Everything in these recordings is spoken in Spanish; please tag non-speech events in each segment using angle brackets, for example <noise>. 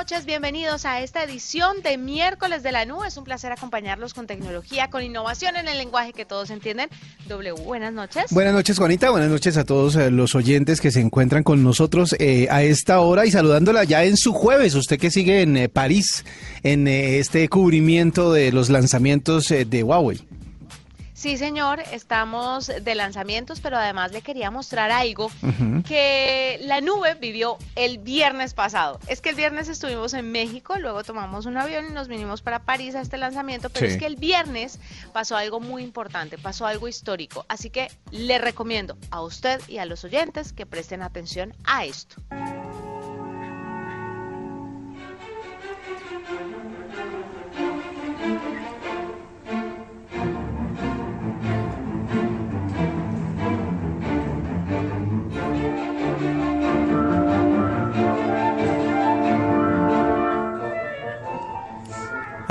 Noches, bienvenidos a esta edición de miércoles de la nube. Es un placer acompañarlos con tecnología, con innovación en el lenguaje que todos entienden. W, buenas noches. Buenas noches, Juanita. Buenas noches a todos eh, los oyentes que se encuentran con nosotros eh, a esta hora y saludándola ya en su jueves. Usted que sigue en eh, París en este cubrimiento de los lanzamientos de Huawei. Sí, señor, estamos de lanzamientos, pero además le quería mostrar algo que la nube vivió el viernes pasado. Es que el viernes estuvimos en México, luego tomamos un avión y nos vinimos para París a este lanzamiento, pero Sí. es que el viernes pasó algo muy importante, pasó algo histórico. Así que le recomiendo a usted y a los oyentes que presten atención a esto.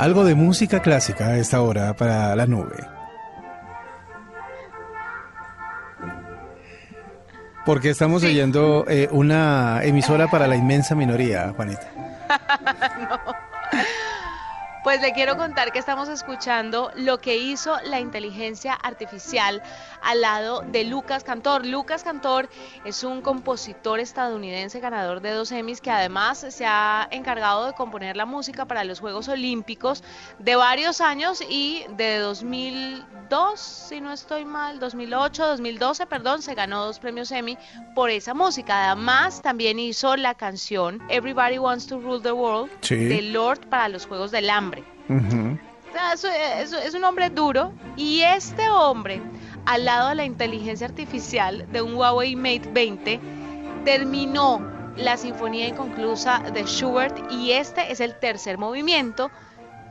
Algo de música clásica a esta hora para la nube. Porque estamos oyendo eh, una emisora para la inmensa minoría, Juanita. Pues le quiero contar que estamos escuchando lo que hizo la inteligencia artificial al lado de Lucas Cantor. Lucas Cantor es un compositor estadounidense ganador de dos Emmys que además se ha encargado de componer la música para los Juegos Olímpicos de varios años y de 2002, si no estoy mal, 2008, 2012, perdón, se ganó dos premios Emmy por esa música. Además, también hizo la canción Everybody Wants to Rule the World Sí. de Lord para los Juegos del Hambre. Es- es un hombre duro y este hombre, al lado de la inteligencia artificial de un Huawei Mate 20, terminó la sinfonía inconclusa de Schubert y este es el tercer movimiento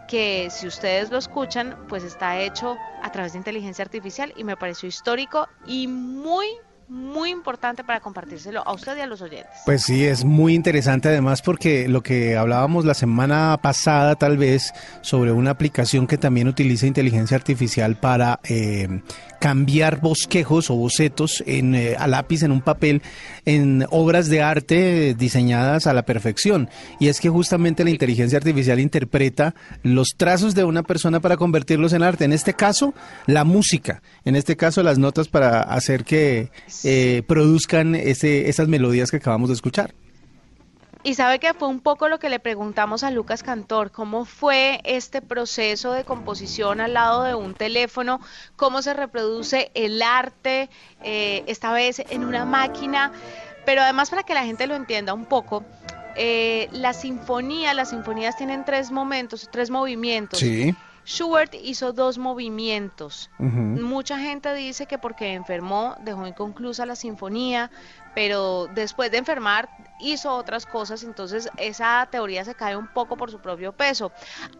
que si ustedes lo escuchan, pues está hecho a través de inteligencia artificial y me pareció histórico y muy, muy importante para compartírselo a usted y a los oyentes. Pues sí, es muy interesante además porque lo que hablábamos la semana pasada tal vez sobre una aplicación que también utiliza inteligencia artificial para eh, cambiar bosquejos o bocetos en, eh, a lápiz en un papel en obras de arte diseñadas a la perfección. Y es que justamente la inteligencia artificial interpreta los trazos de una persona para convertirlos en arte. En este caso, la música. En este caso, las notas para hacer que eh, produzcan ese, esas melodías que acabamos de escuchar. Y sabe que fue un poco lo que le preguntamos a Lucas Cantor, cómo fue este proceso de composición al lado de un teléfono, cómo se reproduce el arte, eh, esta vez en una máquina, pero además para que la gente lo entienda un poco, eh, la sinfonía, las sinfonías tienen tres momentos, tres movimientos. Sí. Schubert hizo dos movimientos. Mucha gente dice que porque enfermó dejó inconclusa la sinfonía, pero después de enfermar hizo otras cosas, entonces esa teoría se cae un poco por su propio peso.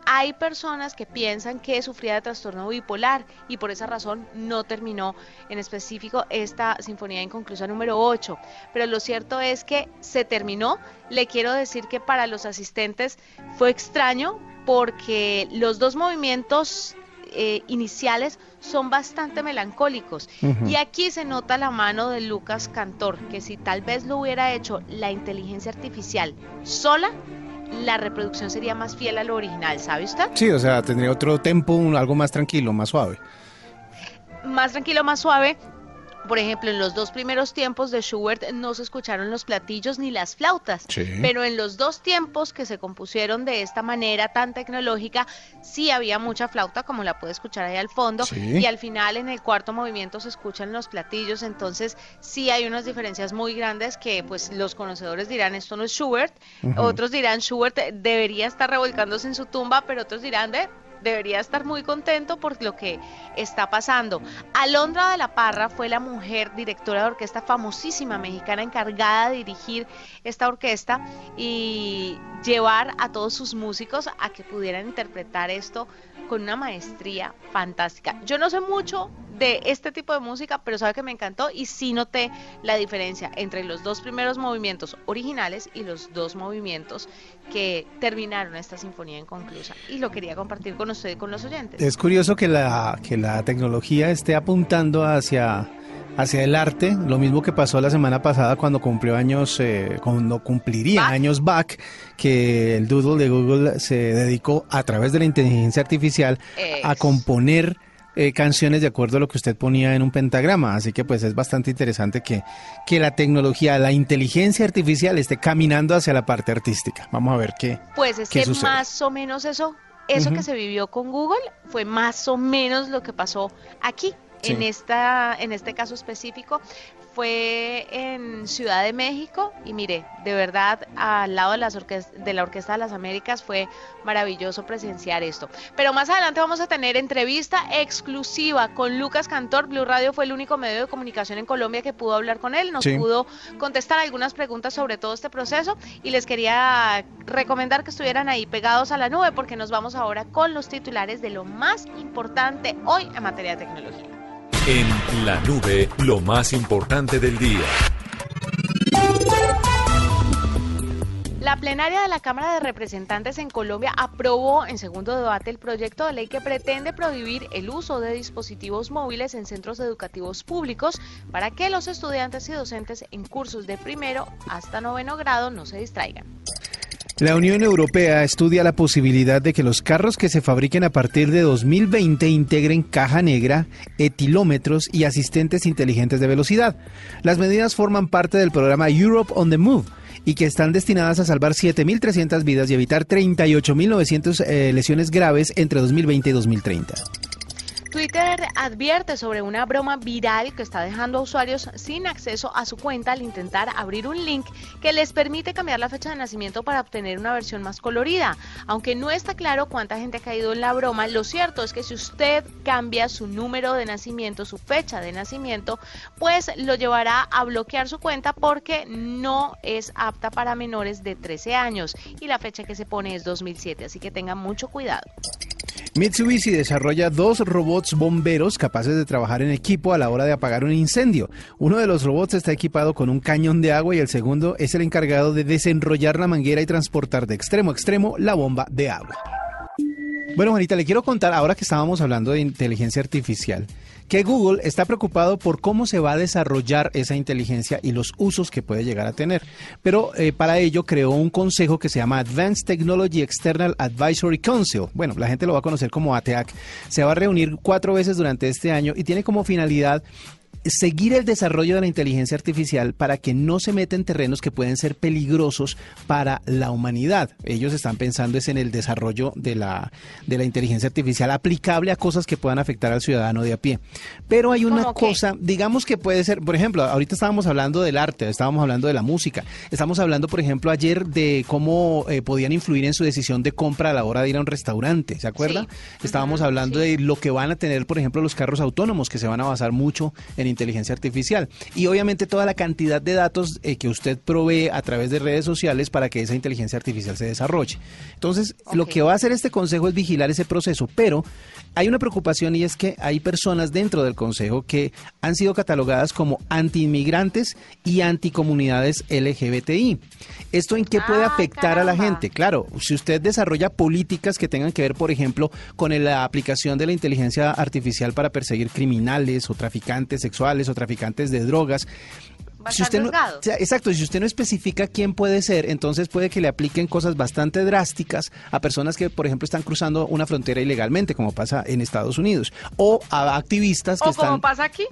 Hay personas que piensan que sufría de trastorno bipolar y por esa razón no terminó en específico esta sinfonía inconclusa número 8, pero lo cierto es que se terminó. Le quiero decir que para los asistentes fue extraño porque los dos movimientos eh, iniciales son bastante melancólicos. Y aquí se nota la mano de Lucas Cantor, que si tal vez lo hubiera hecho la inteligencia artificial sola, la reproducción sería más fiel a lo original, ¿sabe usted? Sí, o sea, tendría otro tempo, un- algo más tranquilo, más suave. Más tranquilo, más suave. Por ejemplo, en los dos primeros tiempos de Schubert no se escucharon los platillos ni las flautas, Sí. pero en los dos tiempos que se compusieron de esta manera tan tecnológica, sí había mucha flauta, como la puede escuchar ahí al fondo, Sí. y al final en el cuarto movimiento se escuchan los platillos, entonces sí hay unas diferencias muy grandes que pues los conocedores dirán esto no es Schubert, otros dirán Schubert debería estar revolcándose en su tumba, pero otros dirán ve debería estar muy contento por lo que está pasando. Alondra de la Parra fue la mujer directora de orquesta famosísima mexicana encargada de dirigir esta orquesta y llevar a todos sus músicos a que pudieran interpretar esto con una maestría fantástica. Yo no sé mucho de este tipo de música, pero sabe que me encantó y sí noté la diferencia entre los dos primeros movimientos originales y los dos movimientos que terminaron esta sinfonía inconclusa. Y lo quería compartir con usted y con los oyentes. Es curioso que la, que la tecnología esté apuntando hacia, hacia el arte, lo mismo que pasó la semana pasada cuando cumplió años, eh, cuando cumpliría años Bach, que el Doodle de Google se dedicó a través de la inteligencia artificial a componer eh, canciones de acuerdo a lo que usted ponía en un pentagrama. Así que pues es bastante interesante que, que la tecnología, la inteligencia artificial esté caminando hacia la parte artística. Vamos a ver qué. Pues es ¿Qué que sucede? más o menos eso, eso que se vivió con Google fue más o menos lo que pasó aquí. Sí. En esta, en este caso específico, fue en Ciudad de México y mire, de verdad, al lado de, las de la Orquesta de las Américas fue maravilloso presenciar esto. Pero más adelante vamos a tener entrevista exclusiva con Lucas Cantor. Blue Radio fue el único medio de comunicación en Colombia que pudo hablar con él, nos Sí. pudo contestar algunas preguntas sobre todo este proceso y les quería recomendar que estuvieran ahí pegados a la nube porque nos vamos ahora con los titulares de lo más importante hoy en materia de tecnología. En la nube, lo más importante del día. La plenaria de la Cámara de Representantes en Colombia aprobó en segundo debate el proyecto de ley que pretende prohibir el uso de dispositivos móviles en centros educativos públicos para que los estudiantes y docentes en cursos de primero hasta noveno grado no se distraigan. La Unión Europea estudia la posibilidad de que los carros que se fabriquen a partir de 2020 integren caja negra, etilómetros y asistentes inteligentes de velocidad. Las medidas forman parte del programa Europe on the Move y que están destinadas a salvar 7.300 vidas y evitar 38.900 eh, lesiones graves entre 2020 y 2030. Twitter advierte sobre una broma viral que está dejando a usuarios sin acceso a su cuenta al intentar abrir un link que les permite cambiar la fecha de nacimiento para obtener una versión más colorida. Aunque no está claro cuánta gente ha caído en la broma, lo cierto es que si usted cambia su número de nacimiento, su fecha de nacimiento, pues lo llevará a bloquear su cuenta porque no es apta para menores de 13 años y la fecha que se pone es 2007, así que tengan mucho cuidado. Mitsubishi desarrolla dos robots bomberos capaces de trabajar en equipo a la hora de apagar un incendio. Uno de los robots está equipado con un cañón de agua y el segundo es el encargado de desenrollar la manguera y transportar de extremo a extremo la bomba de agua. Bueno, Juanita, le quiero contar, ahora que estábamos hablando de inteligencia artificial, que Google está preocupado por cómo se va a desarrollar esa inteligencia y los usos que puede llegar a tener. Pero eh, para ello creó un consejo que se llama Advanced Technology External Advisory Council. Bueno, la gente lo va a conocer como ATAC. Se va a reunir cuatro veces durante este año y tiene como finalidad seguir el desarrollo de la inteligencia artificial para que no se meta en terrenos que pueden ser peligrosos para la humanidad. Ellos están pensando es en el desarrollo de la, de la inteligencia artificial aplicable a cosas que puedan afectar al ciudadano de a pie. Pero hay una cosa, digamos que puede ser, por ejemplo, ahorita estábamos hablando del arte, estábamos hablando de la música, estamos hablando, por ejemplo, ayer de cómo eh, podían influir en su decisión de compra a la hora de ir a un restaurante, ¿se acuerda? Sí. Estábamos hablando sí. de lo que van a tener, por ejemplo, los carros autónomos, que se van a basar mucho en inteligencia artificial. Y obviamente toda la cantidad de datos eh, que usted provee a través de redes sociales para que esa inteligencia artificial se desarrolle. Entonces, lo que va a hacer este consejo es vigilar ese proceso, pero hay una preocupación y es que hay personas dentro del consejo que han sido catalogadas como antiinmigrantes y anticomunidades LGBTI. ¿Esto en qué puede Ah, afectar a la gente? Claro, si usted desarrolla políticas que tengan que ver, por ejemplo, con la aplicación de la inteligencia artificial para perseguir criminales o traficantes sexuales o traficantes de drogas, si usted no, exacto, si usted no especifica quién puede ser, entonces puede que le apliquen cosas bastante drásticas a personas que, por ejemplo, están cruzando una frontera ilegalmente, como pasa en Estados Unidos, o a activistas que O como están pasa aquí.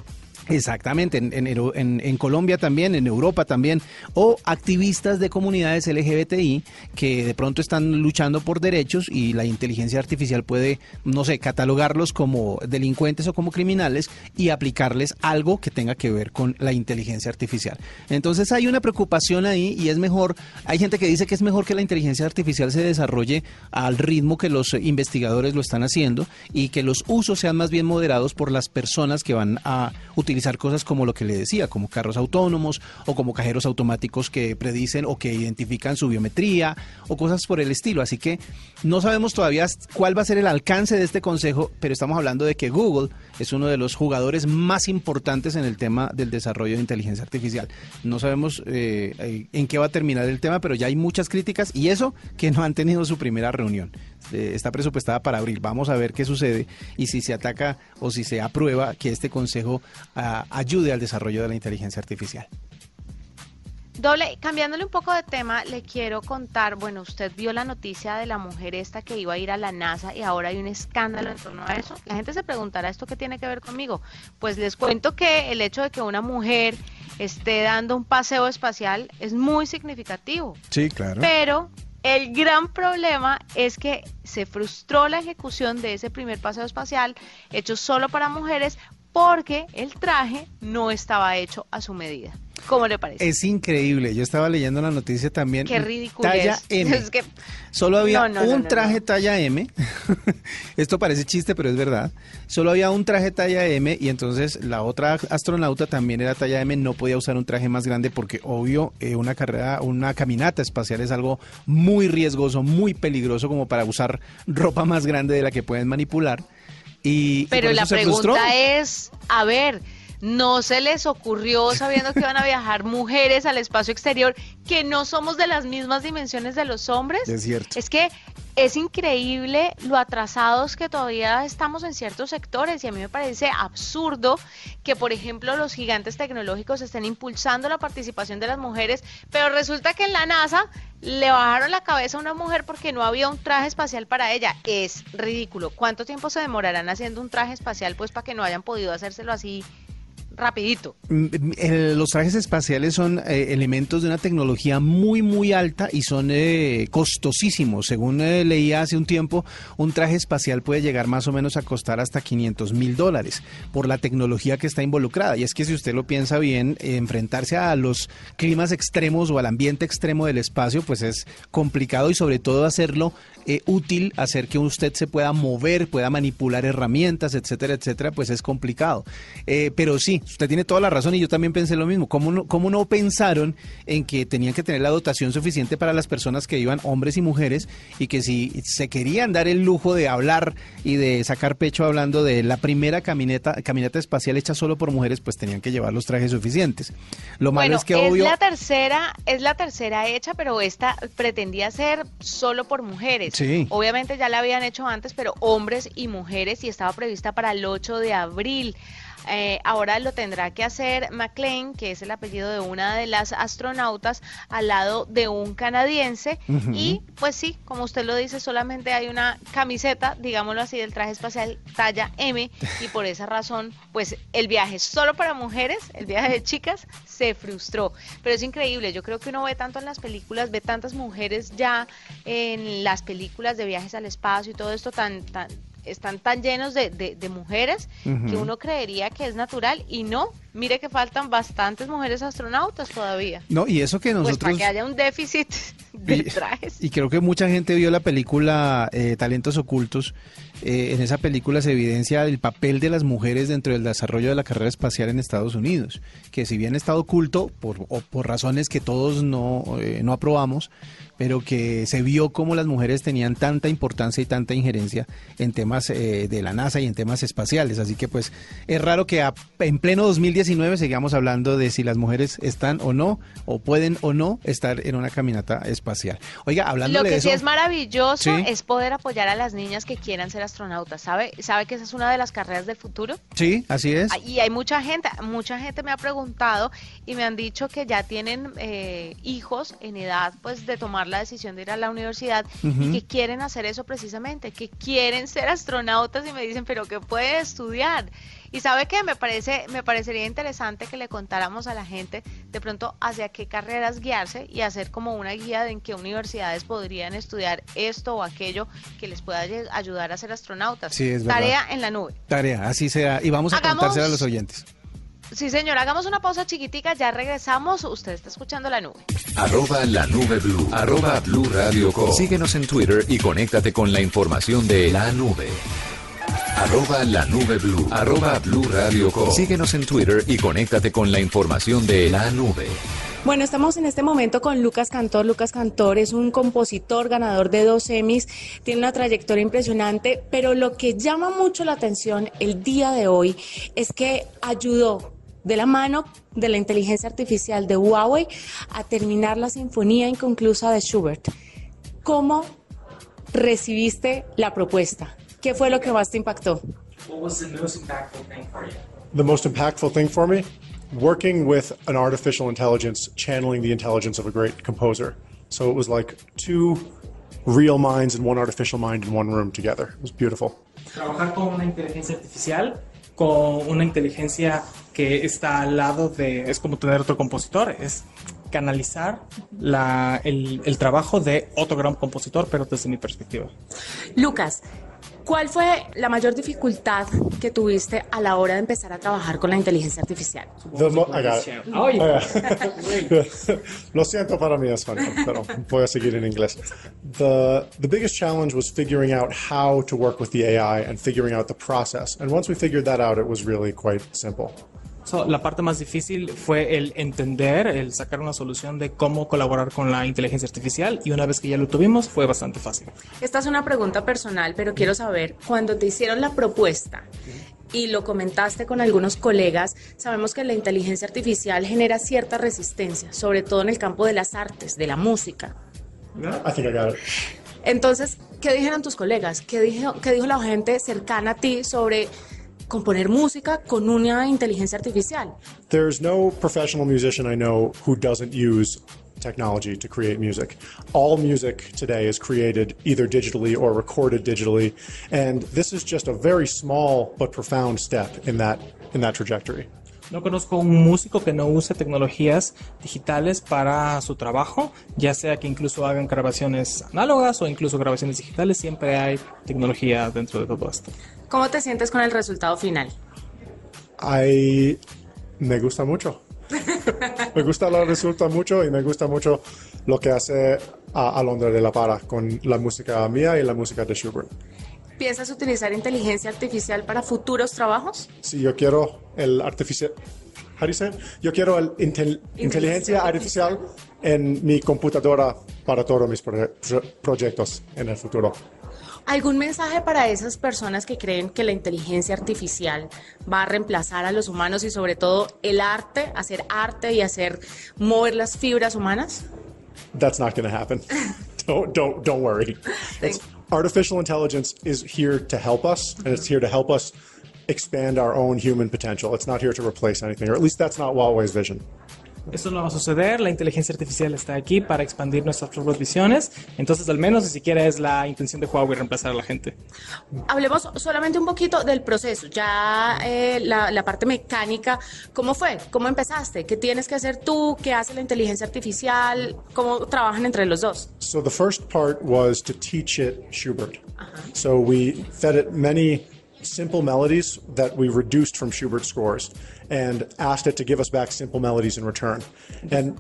Exactamente, en, Colombia también, en Europa también, o activistas de comunidades LGBTI que de pronto están luchando por derechos y la inteligencia artificial puede, no sé, catalogarlos como delincuentes o como criminales y aplicarles algo que tenga que ver con la inteligencia artificial. Entonces hay una preocupación ahí y es mejor, hay gente que dice que es mejor que la inteligencia artificial se desarrolle al ritmo que los investigadores lo están haciendo y que los usos sean más bien moderados por las personas que van a utilizar utilizar cosas como lo que le decía, como carros autónomos o como cajeros automáticos que predicen o que identifican su biometría o cosas por el estilo. Así que no sabemos todavía cuál va a ser el alcance de este consejo, pero estamos hablando de que Google es uno de los jugadores más importantes en el tema del desarrollo de inteligencia artificial. No sabemos eh, eh, en qué va a terminar el tema, pero ya hay muchas críticas y eso que no han tenido su primera reunión. Eh, está presupuestada para abril. Vamos a ver qué sucede y si se ataca o si se aprueba que este consejo uh, ayude al desarrollo de la inteligencia artificial. Doble, cambiándole un poco de tema, le quiero contar, bueno, usted vio la noticia de la mujer esta que iba a ir a la NASA y ahora hay un escándalo en torno a eso. La gente se preguntará, ¿esto qué tiene que ver conmigo? Pues les cuento que el hecho de que una mujer esté dando un paseo espacial es muy significativo. Sí, claro. Pero el gran problema es que se frustró la ejecución de ese primer paseo espacial hecho solo para mujeres porque el traje no estaba hecho a su medida. ¿Cómo le parece? Es increíble. Yo estaba leyendo la noticia también. Qué ridículo. Talla <laughs> M. Solo había un traje talla M. <laughs> Esto parece chiste, pero es verdad. Solo había un traje talla M y entonces la otra astronauta también era talla M. No podía usar un traje más grande porque, obvio, eh, una carrera, una caminata espacial es algo muy riesgoso, muy peligroso como para usar ropa más grande de la que pueden manipular. Y, pero la pregunta es, a ver no se les ocurrió, sabiendo que van a viajar <laughs> mujeres al espacio exterior, que no somos de las mismas dimensiones de los hombres. Es cierto. Es que es increíble lo atrasados que todavía estamos en ciertos sectores y a mí me parece absurdo que, por ejemplo, los gigantes tecnológicos estén impulsando la participación de las mujeres, pero resulta que en la NASA le bajaron la cabeza a una mujer porque no había un traje espacial para ella. Es ridículo. ¿Cuánto tiempo se demorarán haciendo un traje espacial pues para que no hayan podido hacérselo así rapidito. Mm, mm, los trajes espaciales son eh, elementos de una tecnología muy, muy alta y son eh, costosísimos. Según eh, leía hace un tiempo, un traje espacial puede llegar más o menos a costar hasta 500 mil dólares por la tecnología que está involucrada. Y es que si usted lo piensa bien, enfrentarse a los climas extremos o al ambiente extremo del espacio, pues es complicado y sobre todo hacerlo útil, hacer que usted se pueda mover, pueda manipular herramientas, etcétera, etcétera, pues es complicado. pero sí, usted tiene toda la razón y yo también pensé lo mismo. ¿Cómo no, ¿Cómo no pensaron en que tenían que tener la dotación suficiente para las personas que iban, hombres y mujeres, y que si se querían dar el lujo de hablar y de sacar pecho hablando de la primera camineta, caminata espacial hecha solo por mujeres, pues tenían que llevar los trajes suficientes. Lo malo es que obvio... la tercera, es la tercera hecha, pero esta pretendía ser solo por mujeres. Sí. Obviamente ya la habían hecho antes, pero hombres y mujeres y estaba prevista para el 8 de abril. Eh, ahora lo tendrá que hacer McLean, que es el apellido de una de las astronautas, al lado de un canadiense. Y pues sí, como usted lo dice, solamente hay una camiseta, digámoslo así, del traje espacial talla M. Y por esa razón, pues el viaje solo para mujeres, el viaje de chicas, se frustró. Pero es increíble, yo creo que uno ve tanto en las películas, ve tantas mujeres ya en las películas de viajes al espacio y todo esto tan, tan están tan llenos de, de, mujeres que uno creería que es natural y no. Mire que faltan bastantes mujeres astronautas todavía. No, y eso que pues, nosotros... para que haya un déficit <laughs> de trajes. Y creo que mucha gente vio la película eh, Talentos Ocultos. Eh, en esa película se evidencia el papel de las mujeres dentro del desarrollo de la carrera espacial en Estados Unidos, que si bien ha estado oculto por, o por razones que todos no, eh, no aprobamos, pero que se vio cómo las mujeres tenían tanta importancia y tanta injerencia en temas eh, de la NASA y en temas espaciales. Así que pues es raro que en pleno 2019 sigamos hablando de si las mujeres están o no, o pueden o no estar en una caminata espacial. Oiga, hablando de Lo que sí es maravilloso es poder apoyar a las niñas que quieran ser astronautas. ¿Sabe? ¿Sabe que esa es una de las carreras del futuro? Sí, así es. Y hay mucha gente, mucha gente me ha preguntado y me han dicho que ya tienen eh, hijos en edad pues de tomar la decisión de ir a la universidad y que quieren hacer eso precisamente, que quieren ser astronautas y me dicen, pero que puede estudiar. Y sabe que me parece, me parecería interesante que le contáramos a la gente de pronto hacia qué carreras guiarse y hacer como una guía de en qué universidades podrían estudiar esto o aquello que les pueda ayudar a ser astronautas. Sí, es verdad. Tarea en la nube. Tarea, así sea. Y vamos a Hagamos- contársela a los oyentes. Sí, señor, hagamos una pausa chiquitica, ya regresamos. Usted está escuchando la nube. Arroba la nube blue. Arroba blue radio com. Síguenos en Twitter y conéctate con la información de la nube. Arroba la nube blue. Arroba blue radio com. Síguenos en Twitter y conéctate con la información de la nube. Bueno, estamos en este momento con Lucas Cantor. Lucas Cantor es un compositor ganador de dos Emmys, tiene una trayectoria impresionante, pero lo que llama mucho la atención el día de hoy es que ayudó de la mano de la inteligencia artificial de Huawei a terminar la sinfonía inconclusa de Schubert. ¿Cómo recibiste la propuesta? ¿Qué fue lo que más te impactó? What was the most impactful thing for you? The most impactful thing for me, working with an artificial intelligence, channeling the intelligence of a great composer. So it was like two real minds and one artificial mind in one room together. It was beautiful. Trabajar con una inteligencia artificial, con una inteligencia que está al lado de, es como tener otro compositor, es canalizar la, el, el trabajo de otro gran compositor, pero desde mi perspectiva. Lucas, ¿cuál fue la mayor dificultad que tuviste a la hora de empezar a trabajar con la inteligencia artificial? The mo- I got it. Oh, yeah. Lo siento para mi español, pero voy a seguir en inglés. The, the biggest challenge was figuring out how to work with the AI and figuring out the process. And once we figured that out, it was really quite simple. So, la parte más difícil fue el entender, el sacar una solución de cómo colaborar con la inteligencia artificial y una vez que ya lo tuvimos fue bastante fácil. Esta es una pregunta personal, pero quiero saber, cuando te hicieron la propuesta y lo comentaste con algunos colegas, sabemos que la inteligencia artificial genera cierta resistencia, sobre todo en el campo de las artes, de la música. I think I got it. Entonces, ¿qué dijeron tus colegas? ¿Qué dijo, qué dijo la gente cercana a ti sobre componer música con una inteligencia artificial? There's no professional musician I know who doesn't use technology to create music. All music today is created either digitally or recorded digitally, and this is just a very small but profound step in that in that trajectory. No conozco un músico que no use tecnologías digitales para su trabajo, ya sea que incluso hagan grabaciones análogas o incluso grabaciones digitales, siempre hay tecnología dentro de todo esto. ¿Cómo te sientes con el resultado final? I me gusta mucho. <laughs> me gusta lo resulta mucho y me gusta mucho lo que hace a Alondra de la Para con la música mía y la música de Schubert. ¿Piensas utilizar inteligencia artificial para futuros trabajos? Si yo quiero el artificial? Yo quiero el intel- inteligencia artificial en mi computadora para todos mis proye- pro- proyectos en el futuro. ¿Algún mensaje para esas personas que creen que la inteligencia artificial va a reemplazar a los humanos y sobre todo el arte, hacer arte y hacer mover las fibras humanas? That's not going to happen. <laughs> don't don't don't worry. It's, artificial intelligence is here to help us, and it's here to help us expand our own human potential. It's not here to replace anything, or at least that's not Huawei's vision. Eso no va a suceder, la inteligencia artificial está aquí para expandir nuestras propias visiones, entonces al menos ni siquiera es la intención de Huawei reemplazar a la gente. Hablemos solamente un poquito del proceso, ya eh, la, la parte mecánica, ¿cómo fue? ¿Cómo empezaste? ¿Qué tienes que hacer tú? ¿Qué hace la inteligencia artificial? ¿Cómo trabajan entre los dos? So the first part was to teach it Schubert. So we fed it many simple melodies that we reduced from Schubert scores and asked it to give us back simple melodies in return. And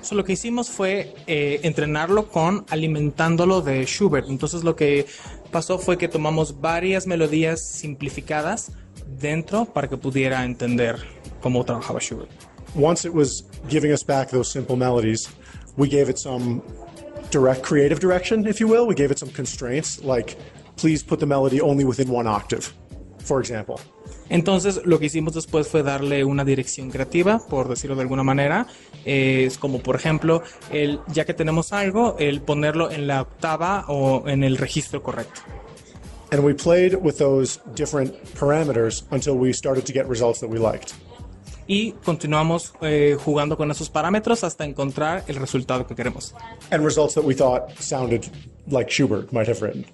So, lo que hicimos fue eh, entrenarlo con alimentándolo de Schubert. Entonces lo que pasó fue que tomamos varias melodías simplificadas dentro para que pudiera entender cómo trabajaba Schubert. once it was giving us back those simple melodies, we gave it some direct creative direction, if you will. We gave it some constraints, like please put the melody only within one octave, for example. Entonces lo que hicimos después fue darle una dirección creativa, por decirlo de alguna manera. Eh, es como por ejemplo, el, ya que tenemos algo, el ponerlo en la octava o en el registro correcto. And we played with those different parameters until we started to get results that we liked. Y continuamos eh, jugando con esos parámetros hasta encontrar el resultado que queremos. And results that we thought sounded like Schubert might have written.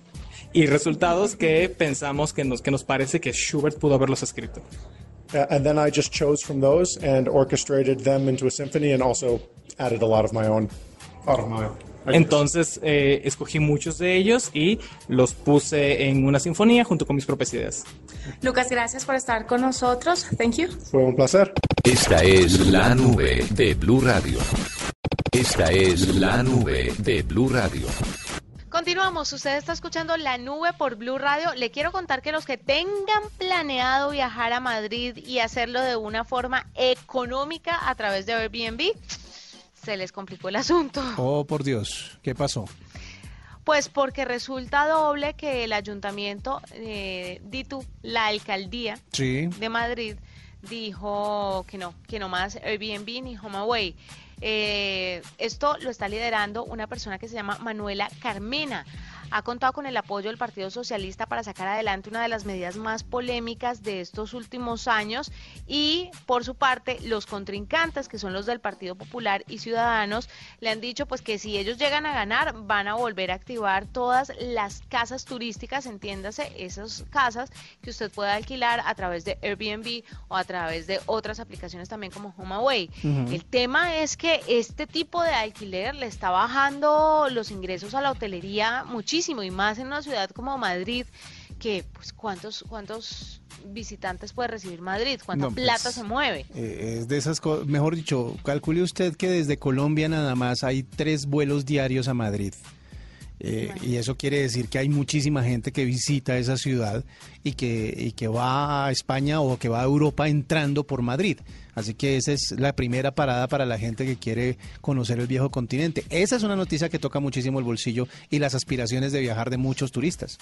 Y resultados que pensamos que nos, que nos parece que Schubert pudo haberlos escrito. Uh, and then I just chose from those and orchestrated them into a symphony and also added a lot of my own, thought of my own. Entonces eh, escogí muchos de ellos y los puse en una sinfonía junto con mis propias ideas. Lucas, gracias por estar con nosotros. Thank you. Fue un placer. Esta es la nube de Blue Radio. Esta es la nube de Blue Radio. Continuamos, usted está escuchando La Nube por Blue Radio. Le quiero contar que los que tengan planeado viajar a Madrid y hacerlo de una forma económica a través de Airbnb, se les complicó el asunto. Oh, por Dios, ¿qué pasó? Pues porque resulta doble que el ayuntamiento, eh, Ditu, la alcaldía Sí. de Madrid, dijo que no, que no más Airbnb ni HomeAway. Eh, esto lo está liderando una persona que se llama Manuela Carmena. Ha contado con el apoyo del Partido Socialista para sacar adelante una de las medidas más polémicas de estos últimos años y por su parte los contrincantes que son los del Partido Popular y Ciudadanos le han dicho pues que si ellos llegan a ganar van a volver a activar todas las casas turísticas, entiéndase, esas casas que usted puede alquilar a través de Airbnb o a través de otras aplicaciones también como HomeAway. Ujú. El tema es que este tipo de alquiler le está bajando los ingresos a la hotelería muchísimo y más en una ciudad como Madrid que pues cuántos cuántos visitantes puede recibir Madrid, cuánta No, pues, plata se mueve. Eh, es de esas cosas, mejor dicho, calcule usted que desde Colombia nada más hay tres vuelos diarios a Madrid. Eh, y eso quiere decir que hay muchísima gente que visita esa ciudad y que, y que va a España o que va a Europa entrando por Madrid. Así que esa es la primera parada para la gente que quiere conocer el viejo continente. Esa es una noticia que toca muchísimo el bolsillo y las aspiraciones de viajar de muchos turistas.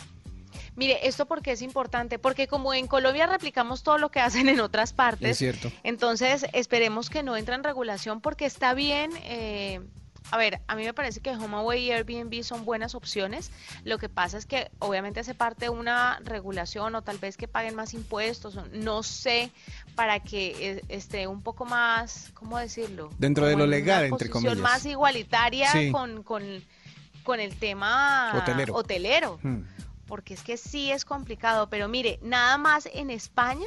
Mire, esto porque es importante, porque como en Colombia replicamos todo lo que hacen en otras partes, Es cierto. entonces esperemos que no entre en regulación porque está bien. eh, a ver, a mí me parece que HomeAway y Airbnb son buenas opciones. Lo que pasa es que obviamente hace parte de una regulación o tal vez que paguen más impuestos, no sé, para que eh, esté un poco más, ¿cómo decirlo? Dentro de lo en una legal, entre comillas. más igualitaria Sí. con, con, con el tema Hotelero. hotelero Hmm. porque es que sí es complicado, pero mire, nada más en España,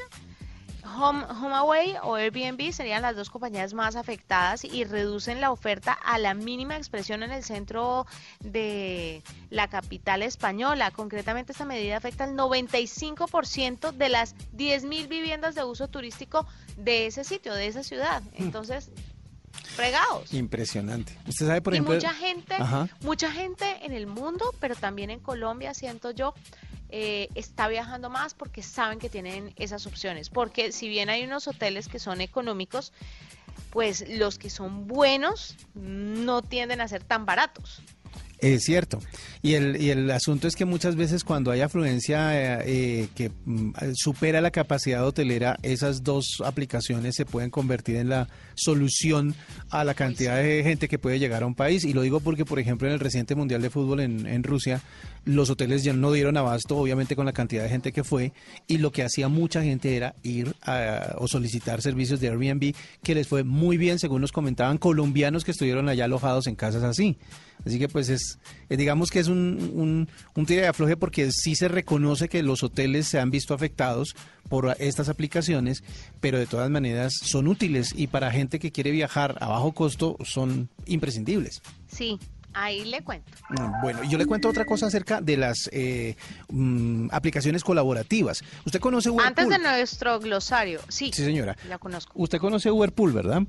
Home, HomeAway o Airbnb serían las dos compañías más afectadas y reducen la oferta a la mínima expresión en el centro de la capital española. Concretamente, esta medida afecta al 95% de las 10.000 viviendas de uso turístico de ese sitio, de esa ciudad. Entonces, fregados. Impresionante. Usted sabe, por y ejemplo... mucha gente, Ajá. mucha gente en el mundo, pero también en Colombia, siento yo, eh, está viajando más porque saben que tienen esas opciones. Porque si bien hay unos hoteles que son económicos, pues los que son buenos no tienden a ser tan baratos. Es cierto. Y el, y el asunto es que muchas veces cuando hay afluencia eh, eh, que mm, supera la capacidad hotelera, esas dos aplicaciones se pueden convertir en la solución a la cantidad de gente que puede llegar a un país. Y lo digo porque, por ejemplo, en el reciente Mundial de Fútbol en, en Rusia, los hoteles ya no dieron abasto, obviamente con la cantidad de gente que fue, y lo que hacía mucha gente era ir a, o solicitar servicios de Airbnb, que les fue muy bien, según nos comentaban colombianos que estuvieron allá alojados en casas así. Así que pues es, eh, digamos que es un, un, un tira de afloje porque sí se reconoce que los hoteles se han visto afectados por estas aplicaciones, pero de todas maneras son útiles y para gente que quiere viajar a bajo costo son imprescindibles. Sí, ahí le cuento. Mm, Bueno, yo le cuento otra cosa acerca de las eh, mm, aplicaciones colaborativas. ¿Usted conoce Whirlpool? Antes de nuestro glosario, sí, Sí, señora. la conozco. Usted conoce Whirlpool, ¿verdad?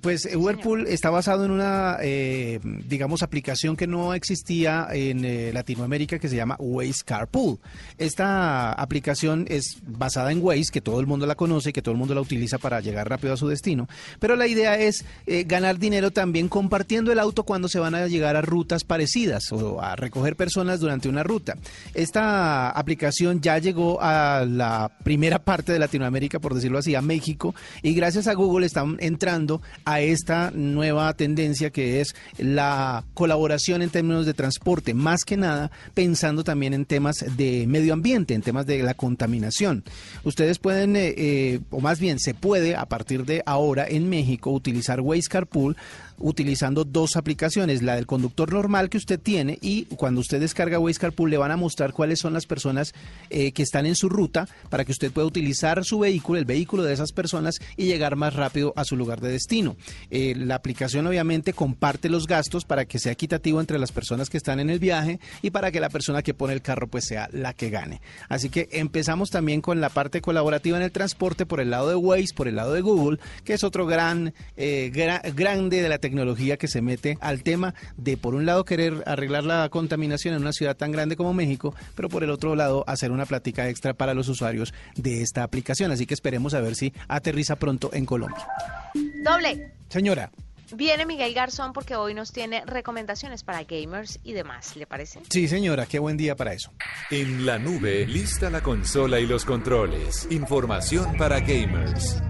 Pues eh, Whirlpool está basado en una, eh, digamos, aplicación que no existía en eh, Latinoamérica que se llama Waze Carpool. Esta aplicación es basada en Waze, que todo el mundo la conoce, que todo el mundo la utiliza para llegar rápido a su destino. Pero la idea es eh, ganar dinero también compartiendo el auto cuando se van a llegar a rutas parecidas o a recoger personas durante una ruta. Esta aplicación ya llegó a la primera parte de Latinoamérica, por decirlo así, a México, y gracias a Google están entrando a esta nueva tendencia que es la colaboración en términos de transporte, más que nada pensando también en temas de medio ambiente, en temas de la contaminación. Ustedes pueden, eh, eh, o más bien se puede, a partir de ahora en México, utilizar Waze Carpool utilizando dos aplicaciones, la del conductor normal que usted tiene y cuando usted descarga Waze Carpool le van a mostrar cuáles son las personas eh, que están en su ruta para que usted pueda utilizar su vehículo, el vehículo de esas personas y llegar más rápido a su lugar de destino. Eh, la aplicación obviamente comparte los gastos para que sea equitativo entre las personas que están en el viaje y para que la persona que pone el carro pues sea la que gane. Así que empezamos también con la parte colaborativa en el transporte por el lado de Waze, por el lado de Google, que es otro gran, eh, grande de la tecnología que se mete al tema de por un lado querer arreglar la contaminación en una ciudad tan grande como México, pero por el otro lado hacer una plática extra para los usuarios de esta aplicación. Así que esperemos a ver si aterriza pronto en Colombia. Doble. Señora. Viene Miguel Garzón porque hoy nos tiene recomendaciones para gamers y demás, ¿le parece? Sí, señora, qué buen día para eso. En la nube, lista la consola y los controles. Información para gamers.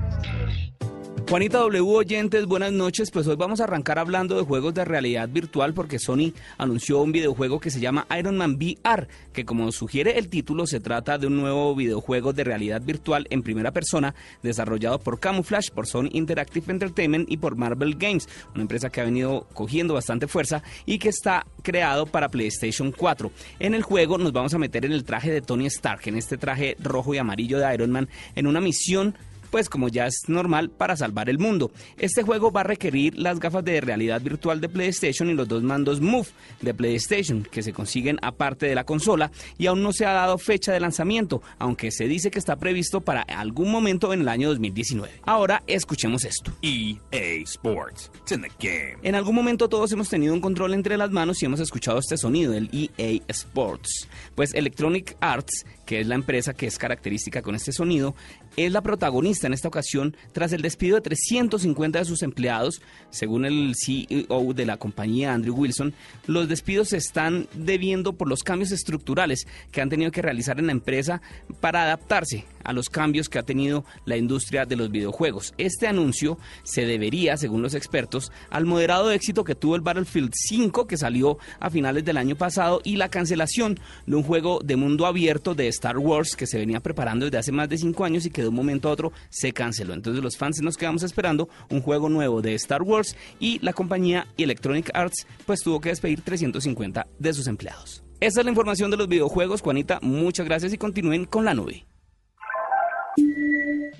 Juanita W oyentes, buenas noches. Pues hoy vamos a arrancar hablando de juegos de realidad virtual porque Sony anunció un videojuego que se llama Iron Man VR, que como sugiere el título se trata de un nuevo videojuego de realidad virtual en primera persona desarrollado por Camouflage, por Sony Interactive Entertainment y por Marvel Games, una empresa que ha venido cogiendo bastante fuerza y que está creado para PlayStation 4. En el juego nos vamos a meter en el traje de Tony Stark, en este traje rojo y amarillo de Iron Man, en una misión pues como ya es normal para salvar el mundo. Este juego va a requerir las gafas de realidad virtual de PlayStation y los dos mandos Move de PlayStation que se consiguen aparte de la consola y aún no se ha dado fecha de lanzamiento, aunque se dice que está previsto para algún momento en el año 2019. Ahora escuchemos esto. EA Sports. in the game. En algún momento todos hemos tenido un control entre las manos y hemos escuchado este sonido, el EA Sports. Pues Electronic Arts, que es la empresa que es característica con este sonido, es la protagonista en esta ocasión tras el despido de 350 de sus empleados. Según el CEO de la compañía, Andrew Wilson, los despidos se están debiendo por los cambios estructurales que han tenido que realizar en la empresa para adaptarse a los cambios que ha tenido la industria de los videojuegos. Este anuncio se debería, según los expertos, al moderado éxito que tuvo el Battlefield 5 que salió a finales del año pasado y la cancelación de un juego de mundo abierto de Star Wars que se venía preparando desde hace más de 5 años y que de un momento a otro se canceló. Entonces los fans nos quedamos esperando un juego nuevo de Star Wars y la compañía Electronic Arts pues tuvo que despedir 350 de sus empleados. Esa es la información de los videojuegos, Juanita. Muchas gracias y continúen con la nube.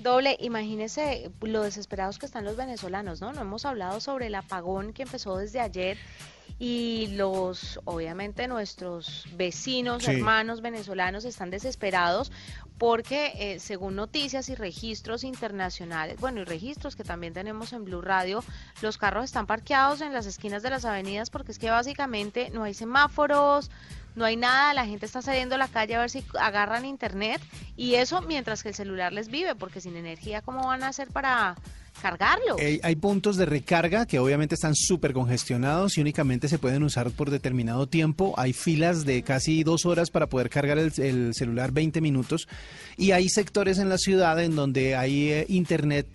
Doble, imagínese lo desesperados que están los venezolanos, ¿no? No hemos hablado sobre el apagón que empezó desde ayer y los, obviamente, nuestros vecinos, hermanos venezolanos están desesperados porque, eh, según noticias y registros internacionales, bueno, y registros que también tenemos en Blue Radio, los carros están parqueados en las esquinas de las avenidas porque es que básicamente no hay semáforos, no hay nada, la gente está saliendo a la calle a ver si agarran internet y eso mientras que el celular les vive, porque sin energía, ¿cómo van a hacer para cargarlo? hay puntos de recarga que obviamente están súper congestionados y únicamente se pueden usar por determinado tiempo. Hay filas de casi dos horas para poder cargar el, celular 20 minutos y hay sectores en la ciudad en donde hay eh, internet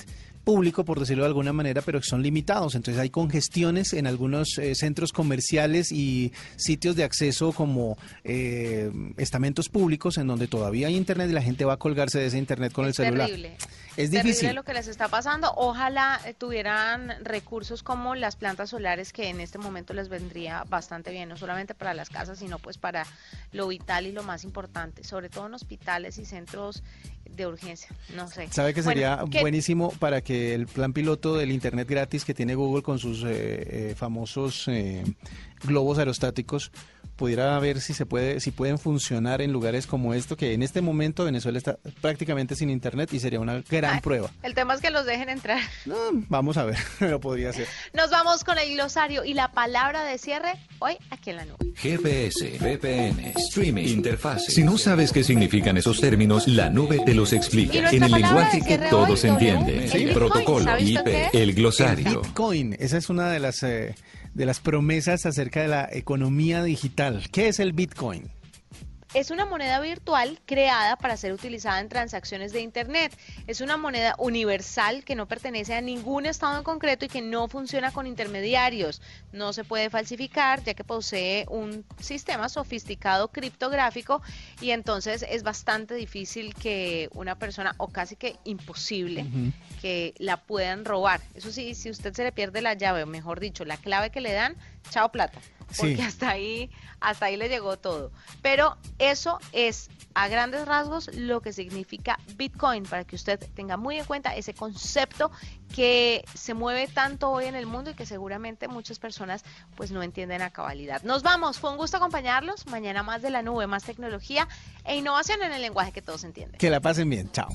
público, por decirlo de alguna manera, pero que son limitados. Entonces hay congestiones en algunos eh, centros comerciales y sitios de acceso como eh, estamentos públicos en donde todavía hay internet y la gente va a colgarse de ese internet con el celular. Terrible. Es difícil. Lo que les está pasando. Ojalá eh, tuvieran recursos como las plantas solares que en este momento les vendría bastante bien, no solamente para las casas, sino pues para lo vital y lo más importante, sobre todo en hospitales y centros de urgencia, no sé. ¿Sabe que sería buenísimo para que el plan piloto del Internet gratis que tiene Google con sus eh, eh, famosos eh, globos aerostáticos pudiera ver si se puede, si pueden funcionar en lugares como esto, que en este momento Venezuela está prácticamente sin internet y sería una gran prueba. El tema es que los dejen entrar. <laughs> vamos a ver, <laughs> lo podría ser. Nos vamos con el glosario y la palabra de cierre hoy aquí en la nube. GPS, VPN, streaming, interfaz. Si no sabes qué significan esos términos, la nube te los explica en el lenguaje que todos entienden. Protocolo, IP, el glosario. Bitcoin, esa es una de las eh, de las promesas acerca de la economía digital. ¿Qué es el Bitcoin? Es una moneda virtual creada para ser utilizada en transacciones de Internet. Es una moneda universal que no pertenece a ningún estado en concreto y que no funciona con intermediarios. No se puede falsificar ya que posee un sistema sofisticado criptográfico y entonces es bastante difícil que una persona, o casi que imposible, que la puedan robar. Eso sí, si usted se le pierde la llave, o mejor dicho, la clave que le dan, chao plata porque Sí. hasta ahí, hasta ahí le llegó todo. Pero eso es a grandes rasgos lo que significa Bitcoin, para que usted tenga muy en cuenta ese concepto que se mueve tanto hoy en el mundo y que seguramente muchas personas pues no entienden a cabalidad. Nos vamos, fue un gusto acompañarlos. Mañana más de la nube, más tecnología e innovación en el lenguaje que todos entienden. Que la pasen bien. Chao.